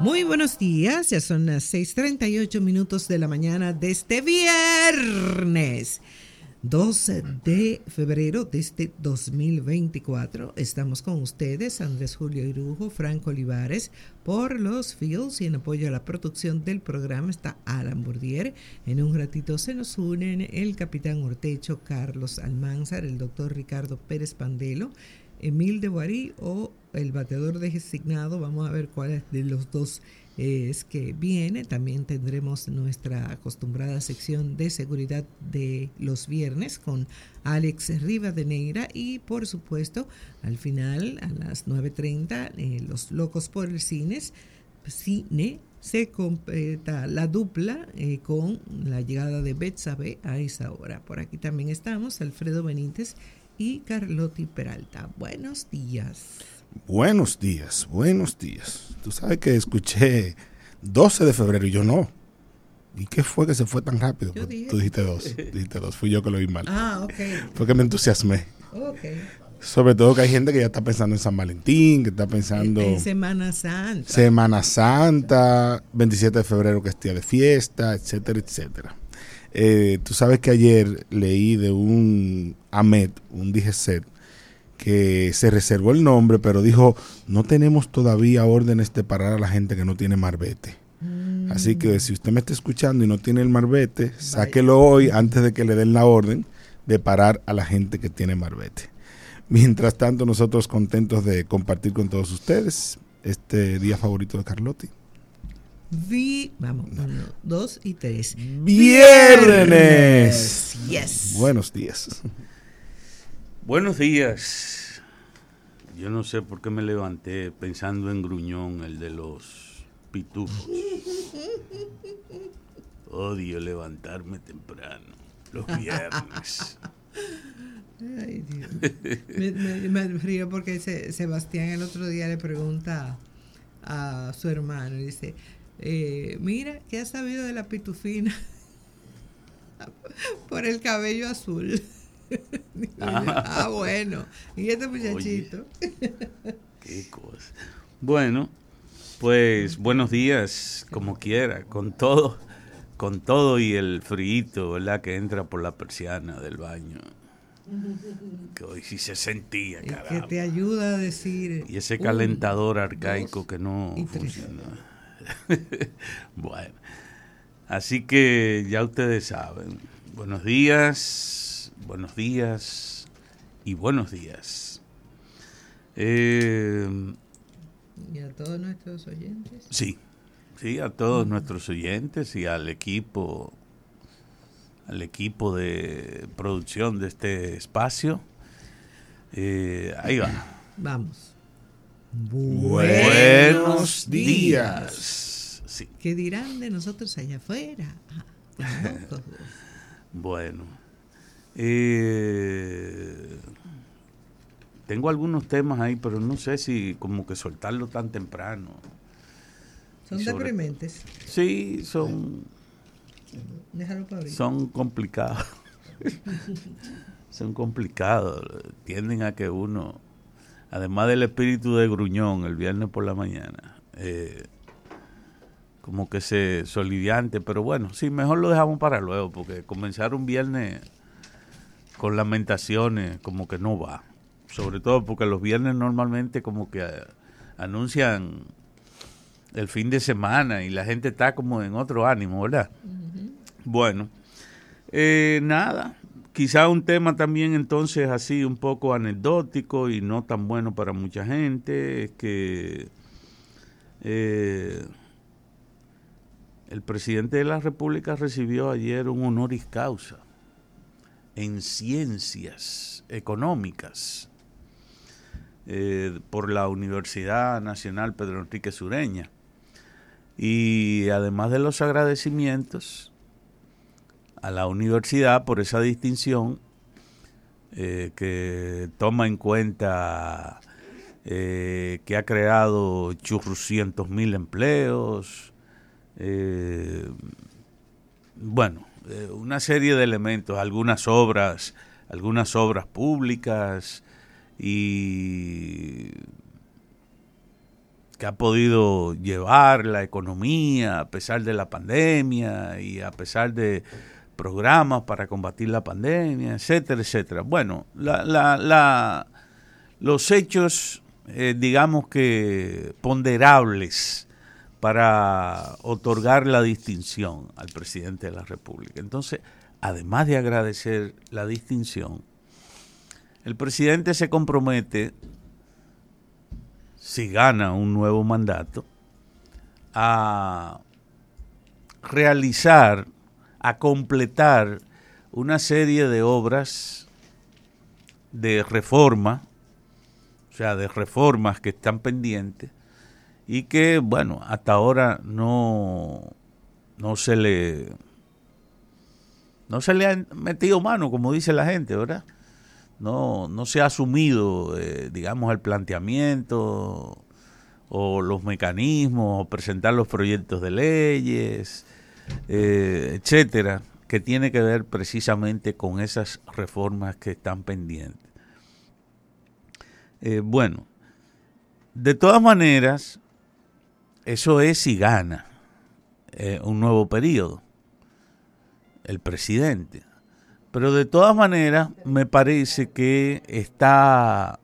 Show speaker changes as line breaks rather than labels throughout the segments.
Muy buenos días, ya son las 6:38 minutos de la mañana de este viernes. 12 de febrero de este 2024. Estamos con ustedes, Andrés Julio Irujo, Franco Olivares, por los Fields y en apoyo a la producción del programa está Alan Bourdier. En un ratito se nos unen el capitán Ortecho, Carlos Almanzar, el doctor Ricardo Pérez Pandelo, Emil de Guarí o el bateador designado. Vamos a ver cuál de los dos es que viene. También tendremos nuestra acostumbrada sección de seguridad de los viernes con Alex Rivadeneira y por supuesto al final a las 9.30 eh, Los Locos por el Cines, Cine se completa la dupla eh, con la llegada de Betsabe a esa hora. Por aquí también estamos Alfredo Benítez y Carlotti Peralta. Buenos días.
Buenos días, buenos días. Tú sabes que escuché 12 de febrero y yo no. ¿Y qué fue que se fue tan rápido? Tú dijiste dos. dijiste dos. Fui yo que lo vi mal.
Ah, ok.
Fue que me entusiasmé.
Ok.
Sobre todo que hay gente que ya está pensando en San Valentín, que está pensando...
En Semana Santa.
Semana Santa, 27 de febrero que es día de fiesta, etcétera, etcétera. Eh, tú sabes que ayer leí de un AMET, un DGCET, que se reservó el nombre, pero dijo, no tenemos todavía órdenes de parar a la gente que no tiene marbete. Mm. Así que si usted me está escuchando y no tiene el marbete, sáquelo hoy antes de que le den la orden de parar a la gente que tiene marbete. Mientras tanto, nosotros contentos de compartir con todos ustedes este día favorito de Carlotti.
Vi, vamos, uno, dos y tres.
Viernes. Yes. Buenos días.
Buenos días. Yo no sé por qué me levanté pensando en Gruñón, el de los pitufos. Odio levantarme temprano, los viernes.
Ay, Dios. Me, río porque Sebastián el otro día le pregunta a su hermano, y dice, eh, mira, ¿qué has sabido de la pitufina? Por el cabello azul. ah, bueno. ¿Y este muchachito?
qué cosa. Bueno, pues buenos días, como quiera, con todo, con todo y el frío, ¿verdad? Que entra por la persiana del baño. Que hoy sí se sentía,
caramba. Que te ayuda a decir.
Y ese calentador arcaico que no funciona. bueno, así que ya ustedes saben. Buenos días buenos días y buenos días.
Eh, ¿Y a todos nuestros oyentes?
Sí, sí, a todos nuestros oyentes y al equipo, al equipo de producción de este espacio. Eh, ahí va.
Vamos.
Buenos días.
Sí. ¿Qué dirán de nosotros allá afuera? Ah,
bueno. Eh, tengo algunos temas ahí, pero no sé si como que soltarlo tan temprano.
Son deprimentes.
Sí, son. Son complicados. son complicados. Tienden a que uno, además del espíritu de gruñón el viernes por la mañana, eh, como que se soliviante. Pero bueno, sí, mejor lo dejamos para luego, porque comenzar un viernes con lamentaciones como que no va. Sobre todo porque los viernes normalmente como que eh, anuncian el fin de semana y la gente está como en otro ánimo, ¿verdad? Bueno, eh, nada, quizá un tema también entonces así un poco anecdótico y no tan bueno para mucha gente, es que eh, el presidente de la República recibió ayer un honoris causa en ciencias económicas eh, por la Universidad Nacional Pedro Enrique Sureña. Y además de los agradecimientos a la universidad por esa distinción, eh, que toma en cuenta eh, que ha creado churrucientos mil empleos, bueno, eh, una serie de elementos, algunas obras, algunas obras públicas y que ha podido llevar la economía a pesar de la pandemia y a pesar de programas para combatir la pandemia, etcétera, etcétera. Bueno, la, la, los hechos, eh, digamos que ponderables para otorgar la distinción al presidente de la República. Entonces, además de agradecer la distinción, el presidente se compromete, si gana un nuevo mandato, a realizar a completar una serie de obras de reforma, o sea, de reformas que están pendientes y que, bueno, hasta ahora no, no se le no se le ha metido mano, como dice la gente, ¿verdad? No, no se ha asumido, eh, digamos, el planteamiento o los mecanismos, o presentar los proyectos de leyes, eh, etcétera, que tiene que ver precisamente con esas reformas que están pendientes. Eh, bueno, de todas maneras, eso es si gana eh, un nuevo periodo el presidente. Pero de todas maneras, me parece que está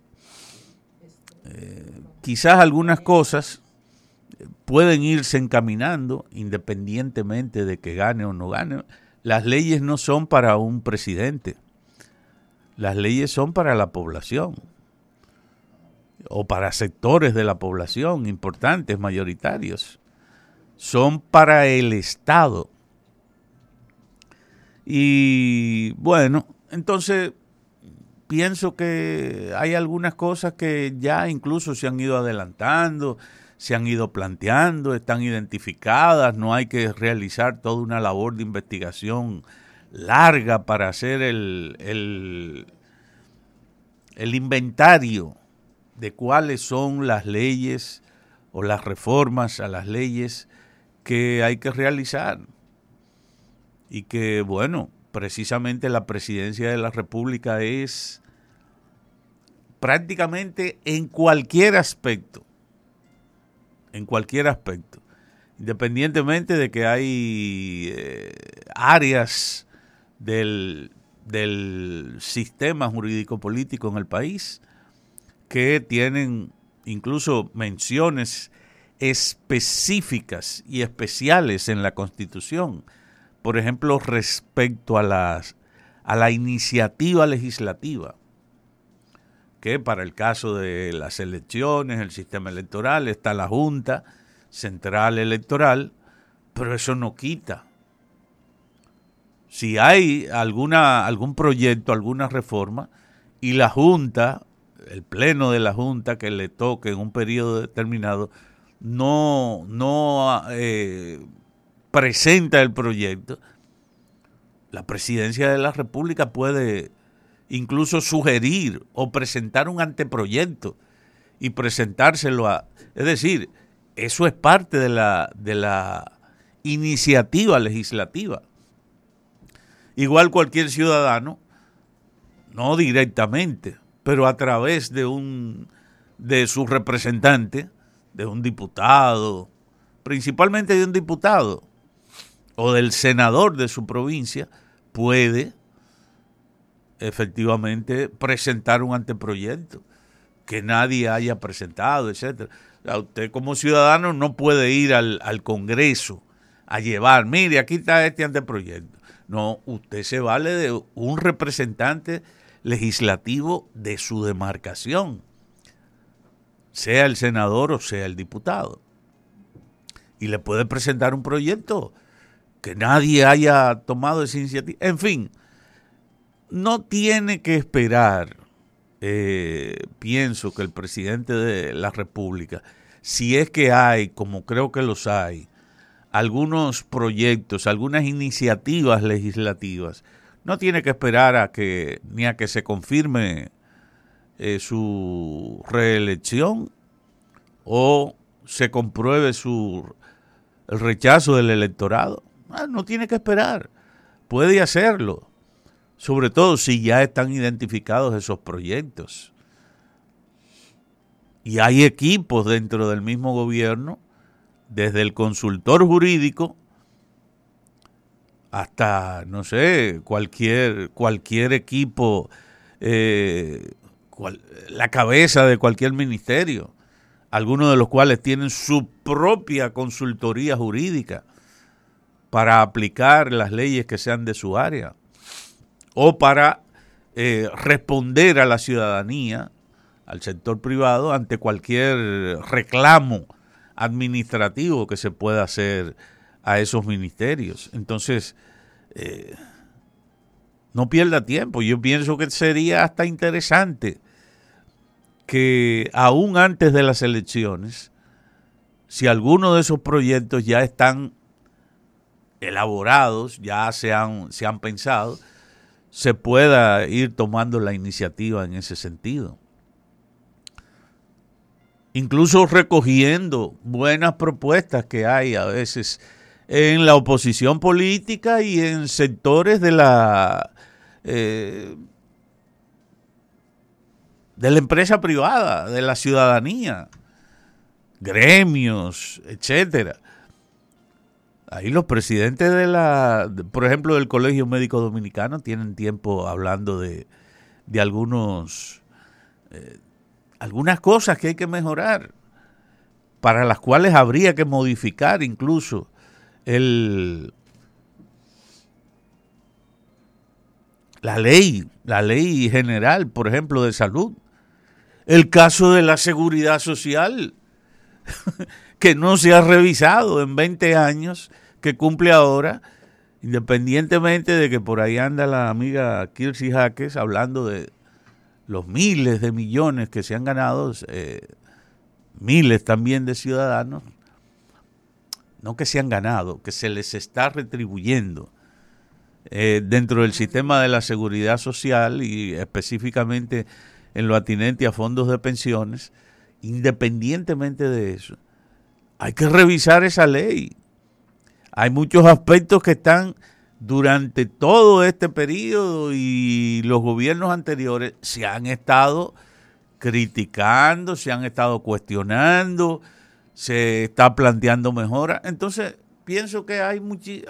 quizás algunas cosas pueden irse encaminando independientemente de que gane o no gane. Las leyes no son para un presidente, las leyes son para la población o para sectores de la población importantes, mayoritarios. Son para el Estado. Y bueno, entonces pienso que hay algunas cosas que ya incluso se han ido adelantando se han ido planteando, están identificadas, no hay que realizar toda una labor de investigación larga para hacer el, el, inventario de cuáles son las leyes o las reformas a las leyes que hay que realizar. Y que, bueno, precisamente la presidencia de la República es prácticamente en cualquier aspecto en cualquier aspecto, independientemente de que hay eh, áreas del, del sistema jurídico político en el país que tienen incluso menciones específicas y especiales en la Constitución. Por ejemplo, respecto a, las, a la iniciativa legislativa que para el caso de las elecciones, el sistema electoral, está la Junta Central Electoral, pero eso no quita. Si hay alguna, algún proyecto, alguna reforma, y la Junta, el Pleno de la Junta que le toque en un periodo determinado, no, no eh, presenta el proyecto, la presidencia de la República puede incluso sugerir o presentar un anteproyecto y presentárselo a... Es decir, eso es parte de la, de la iniciativa legislativa. Igual cualquier ciudadano, no directamente, pero a través de un de su representante, de un diputado, principalmente de un diputado o del senador de su provincia, puede efectivamente presentar un anteproyecto que nadie haya presentado, etcétera. usted como ciudadano no puede ir al, Congreso a llevar, mire, aquí está este anteproyecto. No, usted se vale de un representante legislativo de su demarcación, sea el senador o sea el diputado. Y le puede presentar un proyecto que nadie haya tomado esa iniciativa. En fin, no tiene que esperar, eh, pienso que el presidente de la República, si es que hay, como creo que los hay, algunos proyectos, algunas iniciativas legislativas, no tiene que esperar a que ni a que se confirme eh, su reelección o se compruebe su el rechazo del electorado. Ah, no tiene que esperar, puede hacerlo sobre todo si ya están identificados esos proyectos. Y hay equipos dentro del mismo gobierno, desde el consultor jurídico hasta, no sé, cualquier, cualquier equipo, eh, la cabeza de cualquier ministerio, algunos de los cuales tienen su propia consultoría jurídica para aplicar las leyes que sean de su área o para eh, responder a la ciudadanía, al sector privado, ante cualquier reclamo administrativo que se pueda hacer a esos ministerios. Entonces, eh, no pierda tiempo. Yo pienso que sería hasta interesante que aún antes de las elecciones, si alguno de esos proyectos ya están elaborados, ya se han, se han pensado, se pueda ir tomando la iniciativa en ese sentido. Incluso recogiendo buenas propuestas que hay a veces en la oposición política y en sectores de la eh, de la empresa privada, de la ciudadanía, gremios, etcétera. Ahí los presidentes de la, por ejemplo, del Colegio Médico Dominicano tienen tiempo hablando de, de algunos, eh, algunas cosas que hay que mejorar, para las cuales habría que modificar incluso el, la ley, la ley general, por ejemplo, de salud. El caso de la seguridad social, que no se ha revisado en 20 años, que cumple ahora, independientemente de que por ahí anda la amiga Kirsi Jaques hablando de los miles de millones que se han ganado, eh, miles también de ciudadanos, no que se han ganado, que se les está retribuyendo eh, dentro del sistema de la seguridad social y específicamente en lo atinente a fondos de pensiones, independientemente de eso, hay que revisar esa ley. Hay muchos aspectos que están durante todo este periodo y los gobiernos anteriores se han estado criticando, se han estado cuestionando, se está planteando mejora. Entonces, pienso que hay,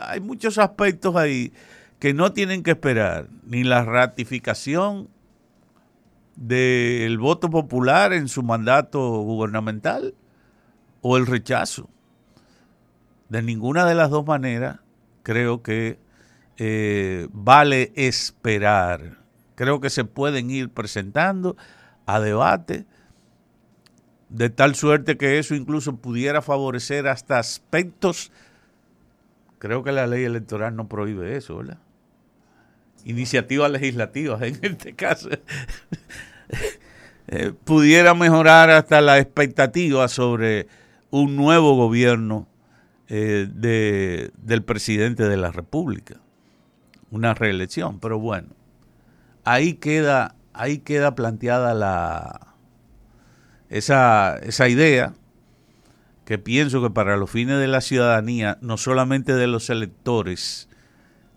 hay muchos aspectos ahí que no tienen que esperar ni la ratificación del voto popular en su mandato gubernamental o el rechazo. De ninguna de las dos maneras creo que eh, vale esperar. Creo que se pueden ir presentando a debate de tal suerte que eso incluso pudiera favorecer hasta aspectos, creo que la ley electoral no prohíbe eso, ¿verdad? Iniciativas legislativas en este caso. Eh, pudiera mejorar hasta la expectativa sobre un nuevo gobierno eh, de, del presidente de la República, una reelección. Pero bueno, ahí queda, ahí queda planteada la, esa, esa idea que pienso que para los fines de la ciudadanía, no solamente de los electores,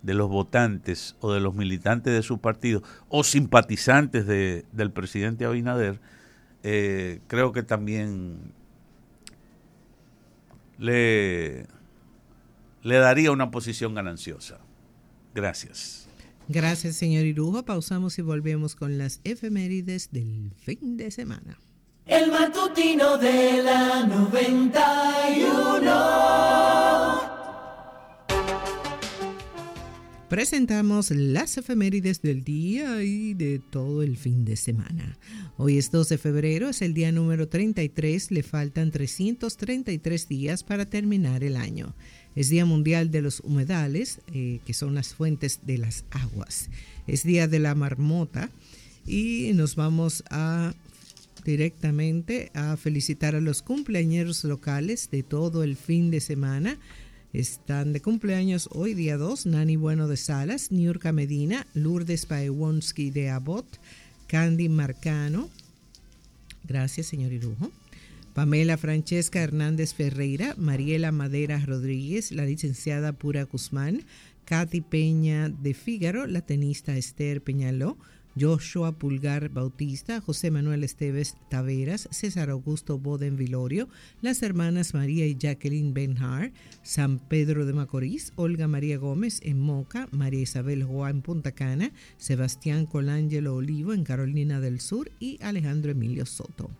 de los votantes o de los militantes de su partido o simpatizantes de, del presidente Abinader, eh, creo que también le, le daría una posición gananciosa. Gracias.
Gracias, señor Irujo. Pausamos y volvemos con las efemérides del fin de semana.
El matutino de la 91.
Presentamos las efemérides del día y de todo el fin de semana. Hoy es 12 de febrero, es el día número 33, le faltan 333 días para terminar el año. Es Día Mundial de los Humedales, eh, que son las fuentes de las aguas. Es Día de la Marmota y nos vamos a directamente a felicitar a los cumpleañeros locales de todo el fin de semana. Están de cumpleaños hoy, día 2, Nani Bueno de Salas, Niurka Medina, Lourdes Paewonsky de Abot, Candy Marcano. Gracias, señor Irujo. Pamela Francesca Hernández Ferreira, Mariela Madera Rodríguez, la licenciada Pura Guzmán, Katy Peña de Fígaro, la tenista Esther Peñaló, Joshua Pulgar Bautista, José Manuel Esteves Taveras, César Augusto Boden Vilorio, las hermanas María y Jacqueline Benhar, San Pedro de Macorís, Olga María Gómez en Moca, María Isabel Joa en Punta Cana, Sebastián Colangelo Olivo en Carolina del Sur y Alejandro Emilio Soto.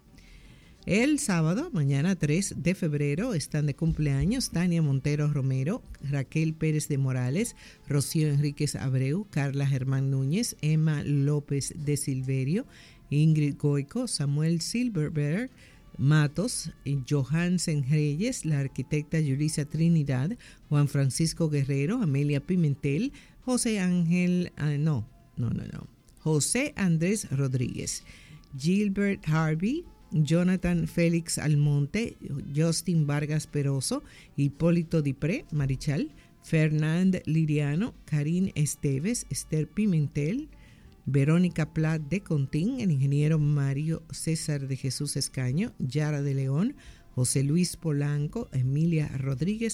El sábado, mañana 3 de febrero, están de cumpleaños Tania Montero Romero, Raquel Pérez de Morales, Rocío Enríquez Abreu, Carla Germán Núñez, Emma López de Silverio, Ingrid Goico, Samuel Silverberg, Matos, Johansen Reyes, la arquitecta Yulisa Trinidad, Juan Francisco Guerrero, Amelia Pimentel, José Ángel, ah, no, no, no, no, José Andrés Rodríguez, Gilbert Harvey, Jonathan Félix Almonte, Justin Vargas Peroso, Hipólito Dipré, Marichal, Fernand Liriano, Karin Esteves, Esther Pimentel, Verónica Plat de Contín, el ingeniero Mario César de Jesús Escaño, Yara de León, José Luis Polanco, Emilia Rodríguez